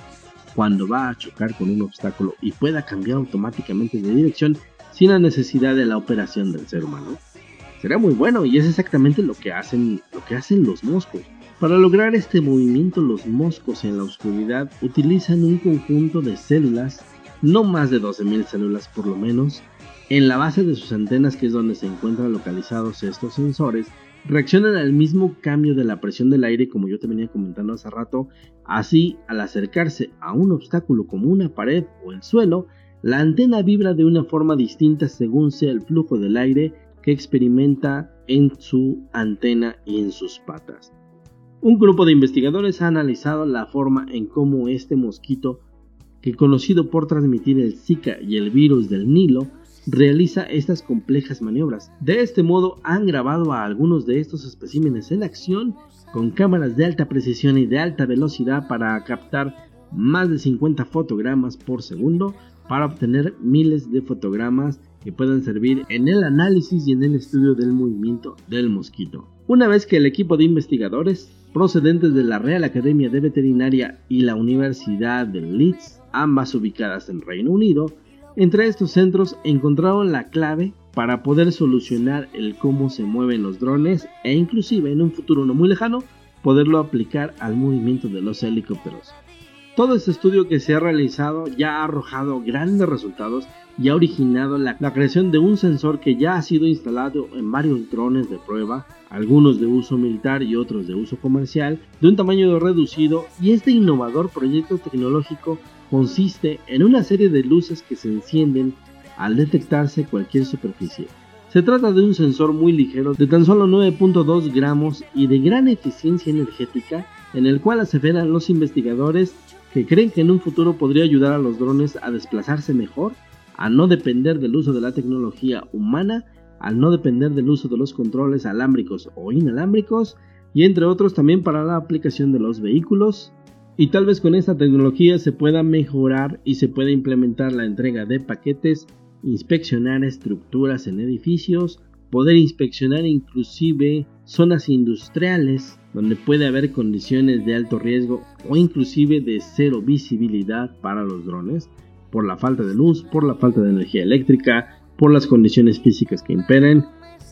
cuando va a chocar con un obstáculo y pueda cambiar automáticamente de dirección sin la necesidad de la operación del ser humano. Será muy bueno y es exactamente lo que hacen, lo que hacen los moscos. Para lograr este movimiento los moscos en la oscuridad utilizan un conjunto de células, no más de 12.000 células por lo menos, en la base de sus antenas que es donde se encuentran localizados estos sensores reaccionan al mismo cambio de la presión del aire como yo te venía comentando hace rato, así al acercarse a un obstáculo como una pared o el suelo, la antena vibra de una forma distinta según sea el flujo del aire que experimenta en su antena y en sus patas. Un grupo de investigadores ha analizado la forma en cómo este mosquito, que conocido por transmitir el Zika y el virus del Nilo, realiza estas complejas maniobras. De este modo han grabado a algunos de estos especímenes en acción con cámaras de alta precisión y de alta velocidad para captar más de 50 fotogramas por segundo para obtener miles de fotogramas que puedan servir en el análisis y en el estudio del movimiento del mosquito. Una vez que el equipo de investigadores procedentes de la Real Academia de Veterinaria y la Universidad de Leeds, ambas ubicadas en Reino Unido, entre estos centros encontraron la clave para poder solucionar el cómo se mueven los drones e inclusive en un futuro no muy lejano poderlo aplicar al movimiento de los helicópteros. Todo este estudio que se ha realizado ya ha arrojado grandes resultados y ha originado la, la, creación de un sensor que ya ha sido instalado en varios drones de prueba, algunos de uso militar y otros de uso comercial, de un tamaño reducido y este innovador proyecto tecnológico consiste en una serie de luces que se encienden al detectarse cualquier superficie. Se trata de un sensor muy ligero de tan solo 9.2 gramos y de gran eficiencia energética en el cual aseveran los investigadores que creen que en un futuro podría ayudar a los drones a desplazarse mejor, a no depender del uso de la tecnología humana, al no depender del uso de los controles alámbricos o inalámbricos y entre otros también para la aplicación de los vehículos, y tal vez con esta tecnología se pueda mejorar y se pueda implementar la entrega de paquetes, inspeccionar estructuras en edificios, poder inspeccionar inclusive zonas industriales donde puede haber condiciones de alto riesgo o inclusive de cero visibilidad para los drones por la falta de luz, por la falta de energía eléctrica, por las condiciones físicas que imperen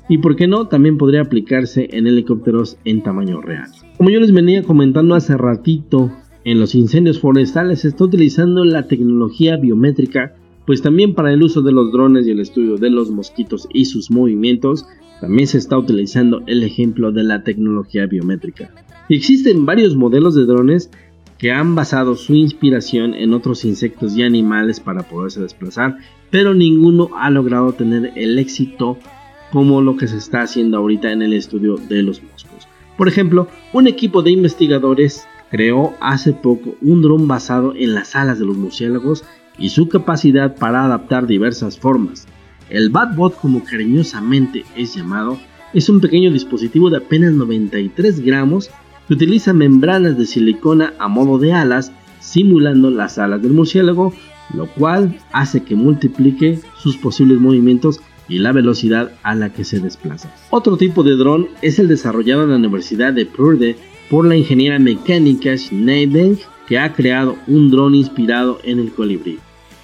y por qué no también podría aplicarse en helicópteros en tamaño real. Como yo les venía comentando hace ratito en los incendios forestales se está utilizando la tecnología biométrica, pues también para el uso de los drones y el estudio de los mosquitos y sus movimientos, también se está utilizando el ejemplo de la tecnología biométrica. Existen varios modelos de drones que han basado su inspiración en otros insectos y animales para poderse desplazar, pero ninguno ha logrado tener el éxito como lo que se está haciendo ahorita en el estudio de los moscos. Por ejemplo, un equipo de investigadores creó hace poco un dron basado en las alas de los murciélagos y su capacidad para adaptar diversas formas. El Batbot, como cariñosamente es llamado, es un pequeño dispositivo de apenas 93 gramos que utiliza membranas de silicona a modo de alas, simulando las alas del murciélago, lo cual hace que multiplique sus posibles movimientos y la velocidad a la que se desplaza. Otro tipo de dron es el desarrollado en la Universidad de Purdue por la ingeniera mecánica Schneider que ha creado un dron inspirado en el colibrí.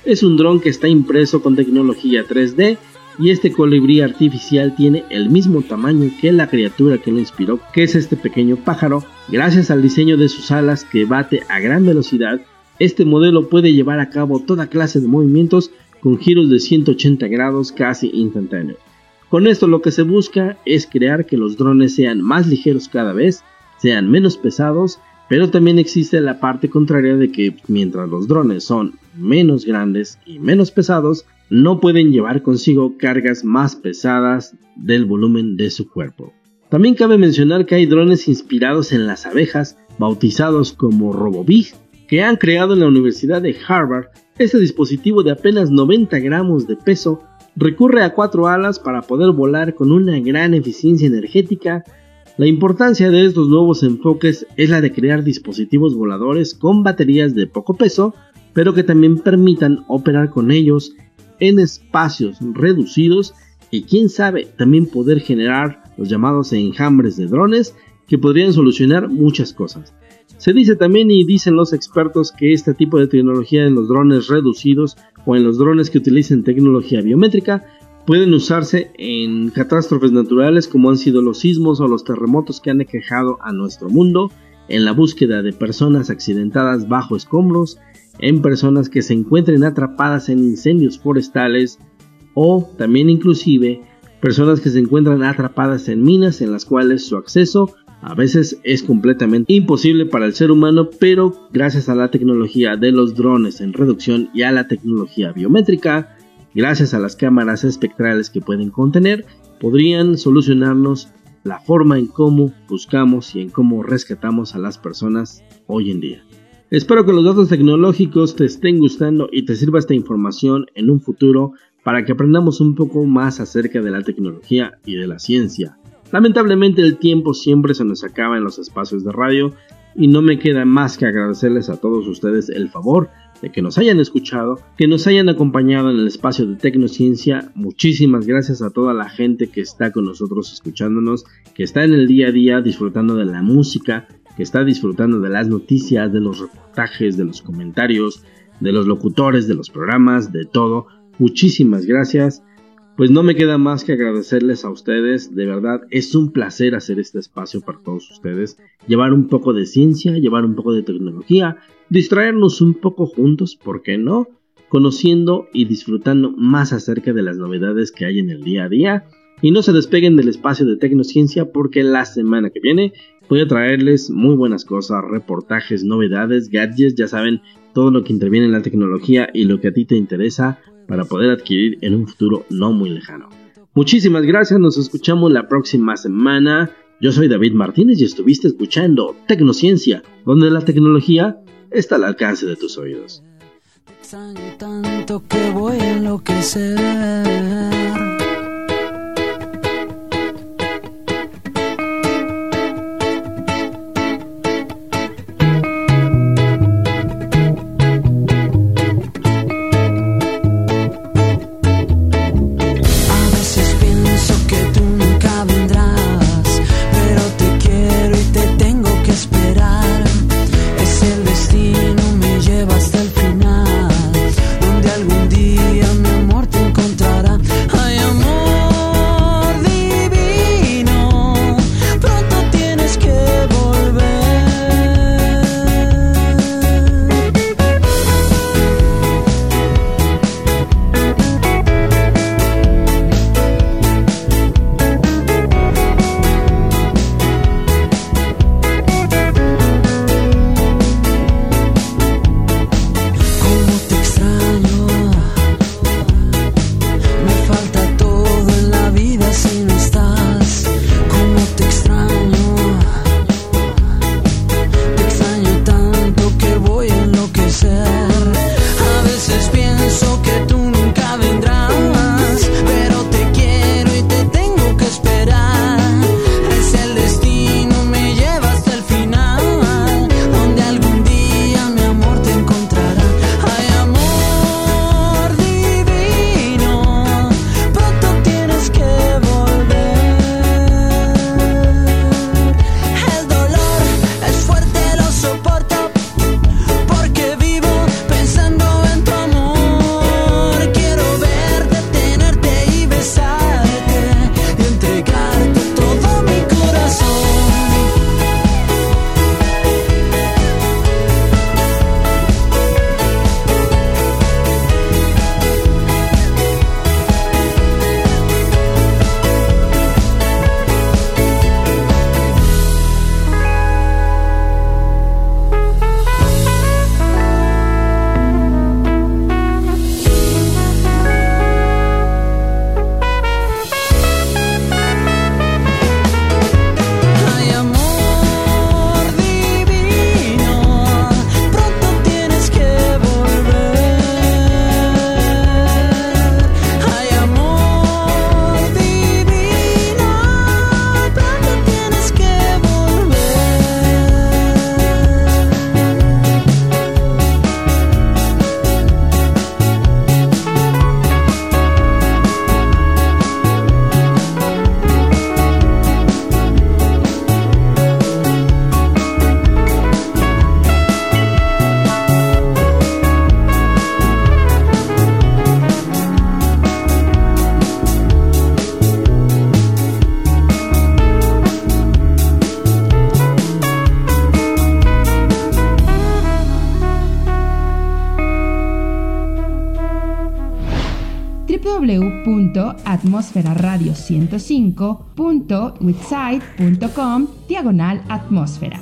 Es un dron que está impreso con tecnología 3D y este colibrí artificial tiene el mismo tamaño que la criatura que lo inspiró, que es este pequeño pájaro. Gracias al diseño de sus alas que bate a gran velocidad, este modelo puede llevar a cabo toda clase de movimientos con giros de 180 grados casi instantáneos. Con esto lo que se busca es crear que los drones sean más ligeros cada vez, sean menos pesados, pero también existe la parte contraria de que mientras los drones son menos grandes y menos pesados, no pueden llevar consigo cargas más pesadas del volumen de su cuerpo. También cabe mencionar que hay drones inspirados en las abejas, bautizados como RoboBee, que han creado en la Universidad de Harvard. Este dispositivo de apenas 90 gramos de peso recurre a cuatro alas para poder volar con una gran eficiencia energética la importancia de estos nuevos enfoques es la de crear dispositivos voladores con baterías de poco peso, pero que también permitan operar con ellos en espacios reducidos y quién sabe también poder generar los llamados enjambres de drones que podrían solucionar muchas cosas. Se dice también y dicen los expertos que este tipo de tecnología en los drones reducidos o en los drones que utilicen tecnología biométrica pueden usarse en catástrofes naturales como han sido los sismos o los terremotos que han aquejado a nuestro mundo, en la búsqueda de personas accidentadas bajo escombros, en personas que se encuentren atrapadas en incendios forestales o también inclusive personas que se encuentran atrapadas en minas en las cuales su acceso a veces es completamente imposible para el ser humano, pero gracias a la tecnología de los drones en reducción y a la tecnología biométrica, gracias a las cámaras espectrales que pueden contener, podrían solucionarnos la forma en cómo buscamos y en cómo rescatamos a las personas hoy en día. Espero que los datos tecnológicos te estén gustando y te sirva esta información en un futuro para que aprendamos un poco más acerca de la tecnología y de la ciencia. Lamentablemente el tiempo siempre se nos acaba en los espacios de radio y no me queda más que agradecerles a todos ustedes el favor de que nos hayan escuchado, que nos hayan acompañado en el espacio de Tecnociencia. Muchísimas gracias a toda la gente que está con nosotros escuchándonos, que está en el día a día disfrutando de la música, que está disfrutando de las noticias, de los reportajes, de los comentarios, de los locutores, de los programas, de todo. Muchísimas gracias. Pues no me queda más que agradecerles a ustedes, de verdad es un placer hacer este espacio para todos ustedes, llevar un poco de ciencia, llevar un poco de tecnología, distraernos un poco juntos, ¿por qué no? Conociendo y disfrutando más acerca de las novedades que hay en el día a día. Y no se despeguen del espacio de Tecnociencia porque la semana que viene voy a traerles muy buenas cosas, reportajes, novedades, gadgets, ya saben, todo lo que interviene en la tecnología y lo que a ti te interesa para poder adquirir en un futuro no muy lejano. Muchísimas gracias, nos escuchamos la próxima semana. Yo soy David Martínez y estuviste escuchando Tecnociencia, donde la tecnología está al alcance de tus oídos. www.atmosferaradio105.witsite.com diagonal atmósfera.